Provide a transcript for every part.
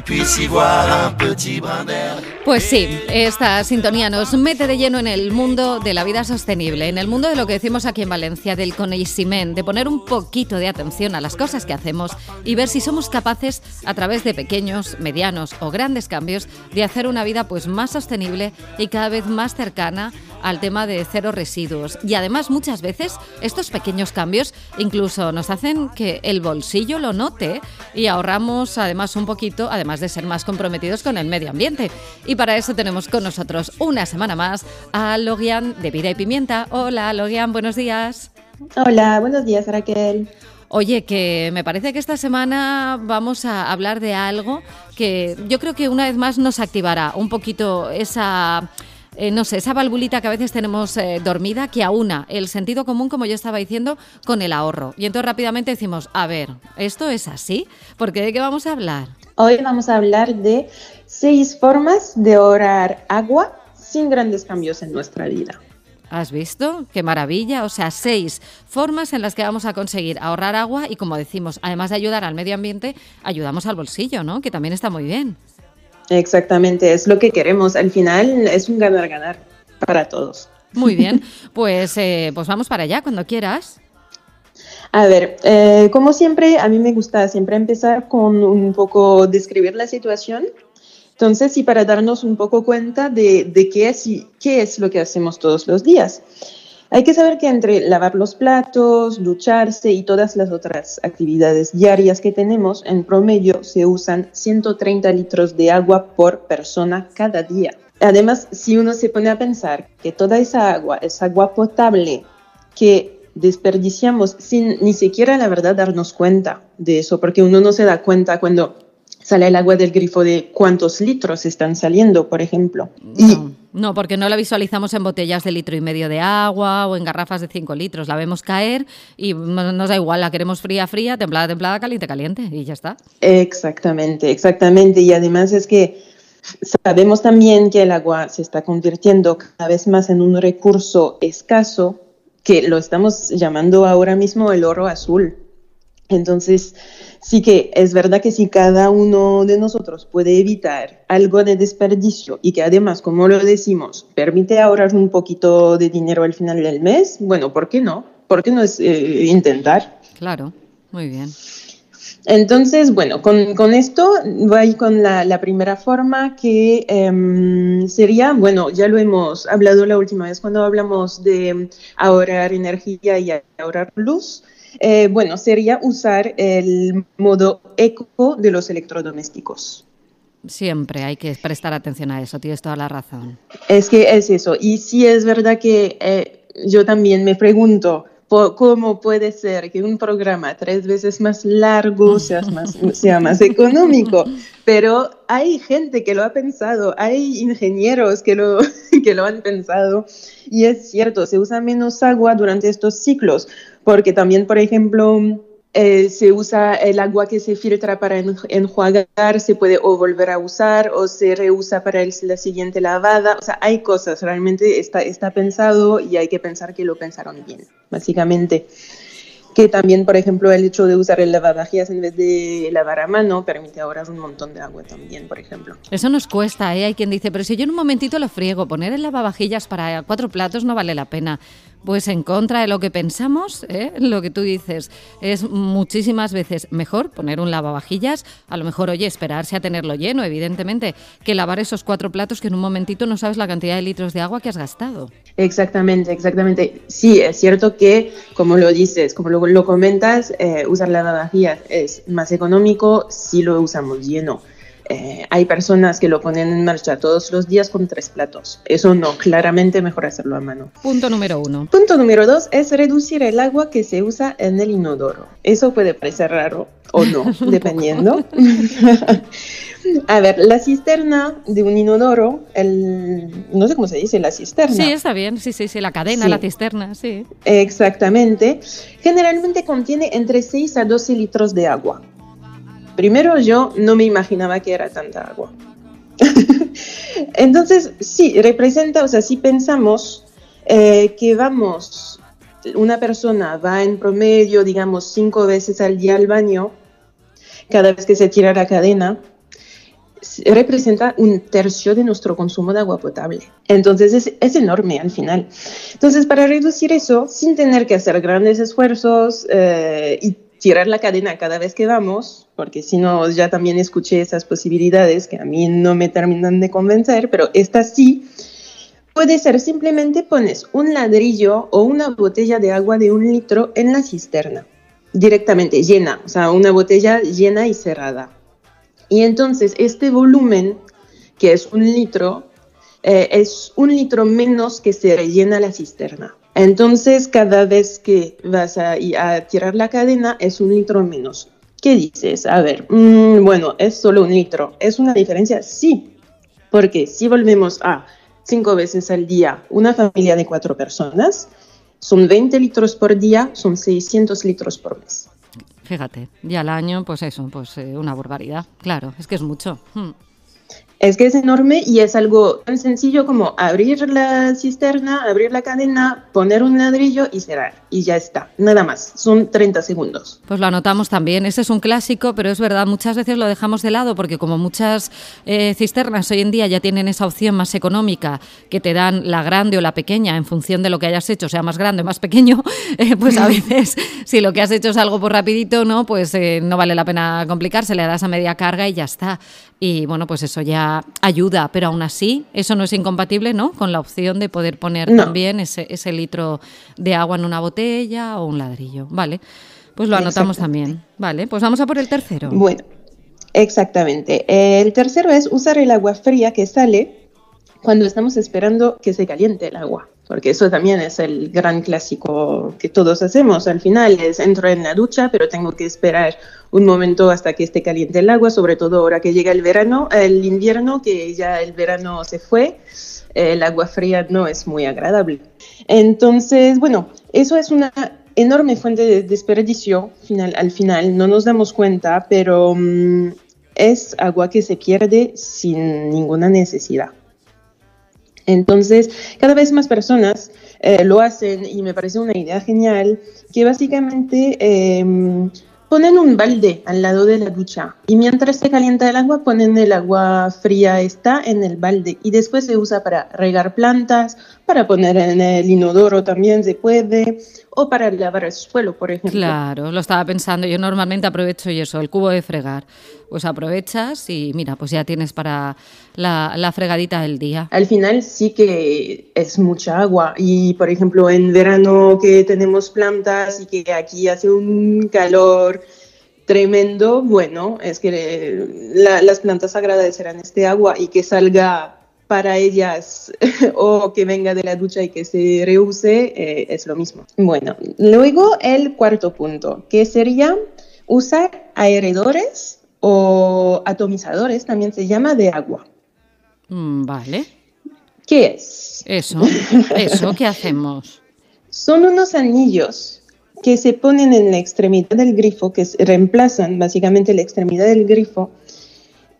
puisses y voir un petit brin d'air. Pues sí, esta sintonía nos mete de lleno en el mundo de la vida sostenible, en el mundo de lo que decimos aquí en Valencia, del conocimiento, de poner un poquito de atención a las cosas que hacemos y ver si somos capaces, a través de pequeños, medianos o grandes cambios, de hacer una vida pues más sostenible y cada vez más cercana al tema de cero residuos. Y además muchas veces estos pequeños cambios incluso nos hacen que el bolsillo lo note y ahorramos además un poquito, además de ser más comprometidos con el medio ambiente. Para eso tenemos con nosotros una semana más a Logian de Vida y Pimienta. Hola Logian, buenos días. Hola, buenos días Raquel. Oye, que me parece que esta semana vamos a hablar de algo que yo creo que una vez más nos activará un poquito esa eh, no sé, esa valvulita que a veces tenemos eh, dormida que aúna el sentido común, como yo estaba diciendo, con el ahorro. Y entonces rápidamente decimos, a ver, ¿esto es así? Porque ¿de qué vamos a hablar? Hoy vamos a hablar de seis formas de ahorrar agua sin grandes cambios en nuestra vida. ¿Has visto? Qué maravilla. O sea, seis formas en las que vamos a conseguir ahorrar agua y, como decimos, además de ayudar al medio ambiente, ayudamos al bolsillo, ¿no? Que también está muy bien. Exactamente, es lo que queremos. Al final es un ganar-ganar para todos. Muy bien, pues, eh, pues vamos para allá cuando quieras. A ver, eh, como siempre, a mí me gusta siempre empezar con un poco describir la situación. Entonces, y para darnos un poco cuenta de, de qué, es, qué es lo que hacemos todos los días. Hay que saber que entre lavar los platos, ducharse y todas las otras actividades diarias que tenemos, en promedio se usan 130 litros de agua por persona cada día. Además, si uno se pone a pensar que toda esa agua es agua potable que desperdiciamos sin ni siquiera la verdad darnos cuenta de eso, porque uno no se da cuenta cuando sale el agua del grifo de cuántos litros están saliendo, por ejemplo. No, no, porque no la visualizamos en botellas de litro y medio de agua o en garrafas de 5 litros. La vemos caer y nos da igual, la queremos fría, fría, templada, templada, caliente, caliente y ya está. Exactamente, exactamente. Y además es que sabemos también que el agua se está convirtiendo cada vez más en un recurso escaso que lo estamos llamando ahora mismo el oro azul. Entonces, sí que es verdad que si cada uno de nosotros puede evitar algo de desperdicio y que además, como lo decimos, permite ahorrar un poquito de dinero al final del mes, bueno, ¿por qué no? ¿Por qué no es eh, intentar? Claro, muy bien. Entonces, bueno, con, esto voy con la, primera forma que em, sería, bueno, ya lo hemos hablado la última vez cuando hablamos de ahorrar energía y ahorrar luz. Eh, bueno, sería usar el modo eco de los electrodomésticos. Siempre hay que prestar atención a eso, tienes toda la razón. Es que es eso. Y sí es verdad que eh, yo también me pregunto, ¿cómo puede ser que un programa tres veces más largo sea más, sea más económico? Pero hay gente que lo ha pensado, hay ingenieros que lo, que lo han pensado y es cierto, se usa menos agua durante estos ciclos porque también, por ejemplo, eh, se usa el agua que se filtra para enjuagar, se puede o volver a usar o se reusa para la siguiente lavada. O sea, hay cosas, realmente está, está pensado y hay que pensar que lo pensaron bien, básicamente que también, por ejemplo, el hecho de usar el lavavajillas en vez de lavar a mano permite ahorrar un montón de agua también, por ejemplo. Eso nos cuesta, ¿eh? Hay quien dice, pero si yo en un momentito lo friego, poner el lavavajillas para cuatro platos no vale la pena. Pues en contra de lo que pensamos, ¿eh? lo que tú dices, es muchísimas veces mejor poner un lavavajillas, a lo mejor, oye, esperarse a tenerlo lleno, evidentemente, que lavar esos cuatro platos que en un momentito no sabes la cantidad de litros de agua que has gastado. Exactamente, exactamente. Sí, es cierto que, como lo dices, como lo, comentas, eh, usar lavavajillas es más económico si lo usamos lleno. Eh, hay personas que lo ponen en marcha todos los días con tres platos. Eso no, claramente mejor hacerlo a mano. Punto número uno. Punto número dos es reducir el agua que se usa en el inodoro. Eso puede parecer raro o no, dependiendo. a ver, la cisterna de un inodoro, el, no sé cómo se dice, la cisterna. Sí, está bien, sí, sí, sí, la cadena, la cisterna, sí. Exactamente. Generalmente contiene entre 6 a 12 litros de agua. Primero yo no me imaginaba que era tanta agua. Entonces, sí, representa, o sea, si pensamos eh, que vamos, una persona va en promedio, digamos, cinco veces al día al baño, cada vez que se tira la cadena, representa un tercio de nuestro consumo de agua potable. Entonces es, es, enorme al final. Entonces para reducir eso, sin tener que hacer grandes esfuerzos eh, y tirar la cadena cada vez que vamos, porque si no ya también escuché esas posibilidades que a mí no me terminan de convencer, pero esta sí, puede ser simplemente pones un ladrillo o una botella de agua de un litro en la cisterna, directamente llena, o sea, una botella llena y cerrada. Y entonces este volumen, que es un litro, eh, es un litro menos que se rellena la cisterna. Entonces, cada vez que vas a, tirar la cadena es un litro menos. ¿Qué dices? A ver, mm, bueno, es solo un litro. ¿Es una diferencia? Sí, porque si volvemos a cinco veces al día una familia de cuatro personas, son 20 litros por día, son 600 litros por mes. Fíjate, y al año, pues eso, pues eh, una barbaridad. Claro, es que es mucho. Hmm. Es que es enorme y es algo tan sencillo como abrir la cisterna, abrir la cadena, poner un ladrillo y cerrar. Y ya está, nada más. Son 30 segundos. Pues lo anotamos también. Ese es un clásico, pero es verdad, muchas veces lo dejamos de lado porque como muchas eh, cisternas hoy en día ya tienen esa opción más económica que te dan la grande o la pequeña en función de lo que hayas hecho, sea más grande o más pequeño, eh, pues a veces si lo que has hecho es algo por rapidito, ¿no? Pues eh, no vale la pena complicarse, le das a media carga y ya está. Y bueno, pues eso ya ayuda, pero aún así eso no es incompatible, ¿no? Con la opción de poder poner también ese, ese litro de agua en una botella o un ladrillo. Vale, pues lo anotamos también. Vale, pues vamos a por el tercero. Bueno, exactamente. El tercero es usar el agua fría que sale cuando estamos esperando que se caliente el agua porque eso también es el gran clásico que todos hacemos. Al final es entro en la ducha, pero tengo que esperar un momento hasta que esté caliente el agua, sobre todo ahora que llega el verano, el invierno, que ya el verano se fue, el agua fría no es muy agradable. Entonces, bueno, eso es una enorme fuente de desperdicio final, al final, no nos damos cuenta, pero mm, es agua que se pierde sin ninguna necesidad. Entonces, cada vez más personas eh, lo hacen y me parece una idea genial, que básicamente em, ponen un balde al lado de la ducha y mientras se calienta el agua ponen el agua fría está en el balde y después se usa para regar plantas, para poner en el inodoro también se puede o para lavar el suelo, por ejemplo. Claro, lo estaba pensando. Yo normalmente aprovecho y eso, el cubo de fregar. Pues aprovechas y mira, pues ya tienes para la, fregadita del día. Al final sí que es mucha agua y, por ejemplo, en verano que tenemos plantas y que aquí hace un calor tremendo, bueno, es que las plantas agradecerán este agua y que salga para ellas o que venga de la ducha y que se reuse eh, es lo mismo. Bueno, luego el cuarto punto, que sería usar aeradores o atomizadores, también se llama, de agua. Mm, vale. ¿Qué es? Eso, eso, ¿qué hacemos? Son unos anillos que se ponen en la extremidad del grifo, que reemplazan básicamente la extremidad del grifo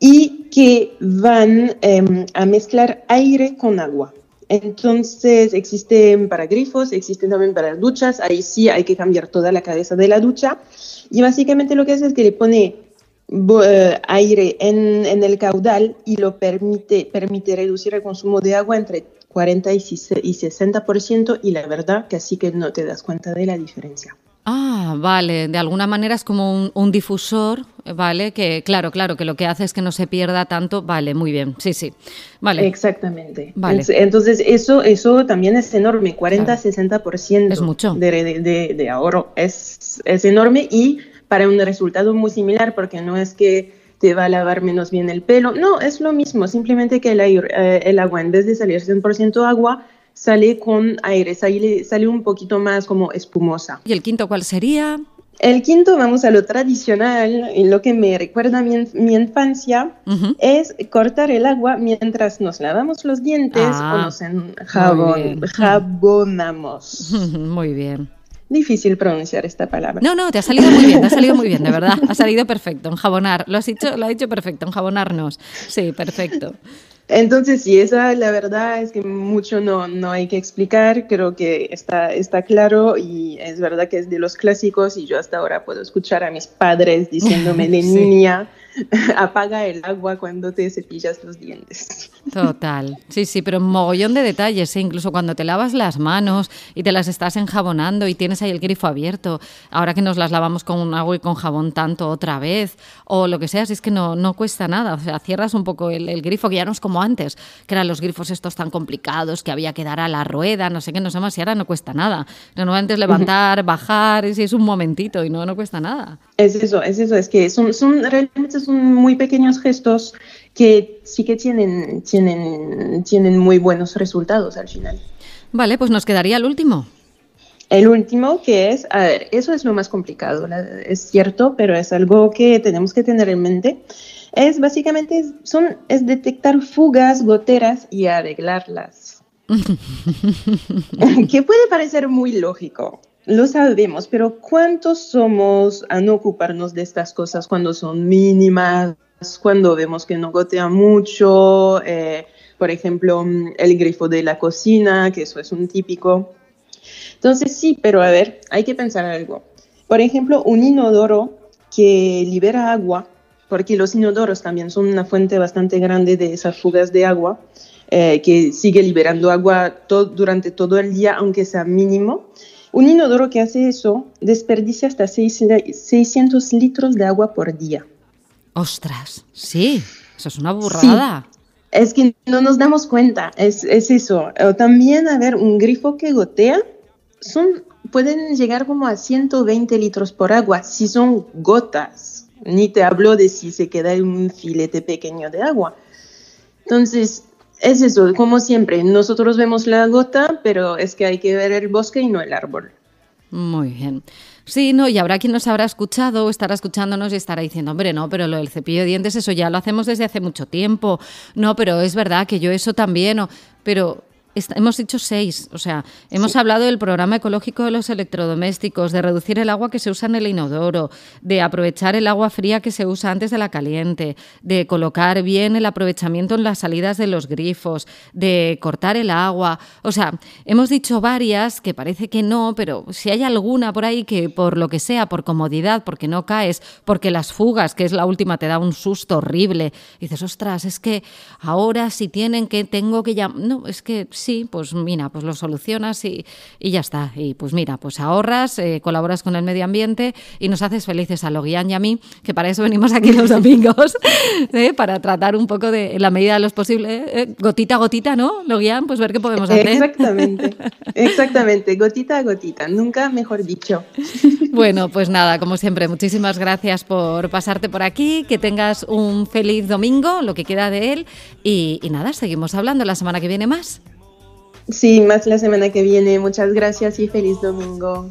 y que van em, a mezclar aire con agua. Entonces existen para grifos, existen también para duchas, ahí sí hay que cambiar toda la cabeza de la ducha y básicamente lo que hace es que le pone eh, aire en, el caudal y lo permite, permite reducir el consumo de agua entre 40 y 60% y la verdad que así que no te das cuenta de la diferencia. Ah, vale, de alguna manera es como un, difusor, ¿vale? Que claro, claro, que lo que hace es que no se pierda tanto, vale, muy bien, sí, sí, vale. Exactamente. Vale. Entonces, eso, eso también es enorme, 40-60% es mucho. De, de, de, ahorro, es, es enorme y para un resultado muy similar, porque no es que te va a lavar menos bien el pelo, no, es lo mismo, simplemente que el, eh, el agua, en vez de salir 100% agua, sale con aire, sale, sale un poquito más como espumosa. ¿Y el quinto cuál sería? El quinto, vamos a lo tradicional, lo que me recuerda mi, mi infancia, es cortar el agua mientras nos lavamos los dientes o ah, nos enjabonamos. Muy bien. Difícil pronunciar esta palabra. No, no, te ha salido muy bien, te ha salido muy bien, de verdad. Ha salido perfecto, enjabonar. Lo has dicho, lo ha dicho perfecto, enjabonarnos. Sí, perfecto. Entonces, sí, esa la verdad es que mucho no, no hay que explicar, creo que está, está claro y es verdad que es de los clásicos y yo hasta ahora puedo escuchar a mis padres diciéndome de niña apaga el agua cuando te cepillas los dientes. Total, sí, sí, pero un mogollón de detalles, ¿eh? incluso cuando te lavas las manos y te las estás enjabonando y tienes ahí el grifo abierto, ahora que nos las lavamos con agua y con jabón tanto otra vez, o lo que sea, si es que no, no cuesta nada, o sea, cierras un poco el, grifo, que ya no es como antes, que eran los grifos estos tan complicados, que había que dar a la rueda, no sé qué, no sé más, y ahora no cuesta nada. Normalmente es levantar, bajar, y si es un momentito y no, no cuesta nada. Es eso, es eso, es que son, son realmente son muy pequeños gestos que sí que tienen, tienen, tienen muy buenos resultados al final. Vale, pues nos quedaría el último. El último que es, a ver, eso es lo más complicado, es cierto, pero es algo que tenemos que tener en mente. Es básicamente, son, es detectar fugas, goteras y arreglarlas. que puede parecer muy lógico, lo sabemos, pero ¿cuántos somos a no ocuparnos de estas cosas cuando son mínimas, cuando vemos que no gotea mucho? Eh, por ejemplo, el grifo de la cocina, que eso es un típico. Entonces sí, pero a ver, hay que pensar algo. Por ejemplo, un inodoro que libera agua, porque los inodoros también son una fuente bastante grande de esas fugas de agua, eh, que sigue liberando agua durante todo el día, aunque sea mínimo. Un inodoro que hace eso desperdicia hasta 600 litros de agua por día. Ostras, sí, eso es una burrada. Es que no nos damos cuenta, es, es eso. También, a ver, un grifo que gotea, son, pueden llegar como a 120 litros por agua si son gotas. Ni te hablo de si se queda un filete pequeño de agua. Entonces, es eso, como siempre, nosotros vemos la gota, pero es que hay que ver el bosque y no el árbol. Muy bien. Sí, no, y habrá quien nos habrá escuchado o estará escuchándonos y estará diciendo, hombre, no, pero lo del cepillo de dientes, eso ya lo hacemos desde hace mucho tiempo. No, pero es verdad que yo eso también, pero hemos dicho seis, o sea, hemos hablado del programa ecológico de los electrodomésticos, de reducir el agua que se usa en el inodoro, de aprovechar el agua fría que se usa antes de la caliente, de colocar bien el aprovechamiento en las salidas de los grifos, de cortar el agua. O sea, hemos dicho varias que parece que no, pero si hay alguna por ahí que por lo que sea, por comodidad, porque no caes, porque las fugas, que es la última, te da un susto horrible, dices, ostras, es que ahora si tienen que, tengo que llamar, no, es que sí, pues mira, pues lo solucionas y, ya está. Y pues mira, pues ahorras, eh, colaboras con el medio ambiente y nos haces felices a Loguian y a mí, que para eso venimos aquí los domingos, ¿eh? para tratar un poco de, en la medida de los posibles, eh, gotita a gotita, ¿no, Loguian? Pues ver qué podemos hacer. Exactamente, exactamente, gotita a gotita, nunca mejor dicho. Bueno, pues nada, como siempre, muchísimas gracias por pasarte por aquí, que tengas un feliz domingo, lo que queda de él, y nada, seguimos hablando la semana que viene más. Sí, más la semana que viene. Muchas gracias y feliz domingo.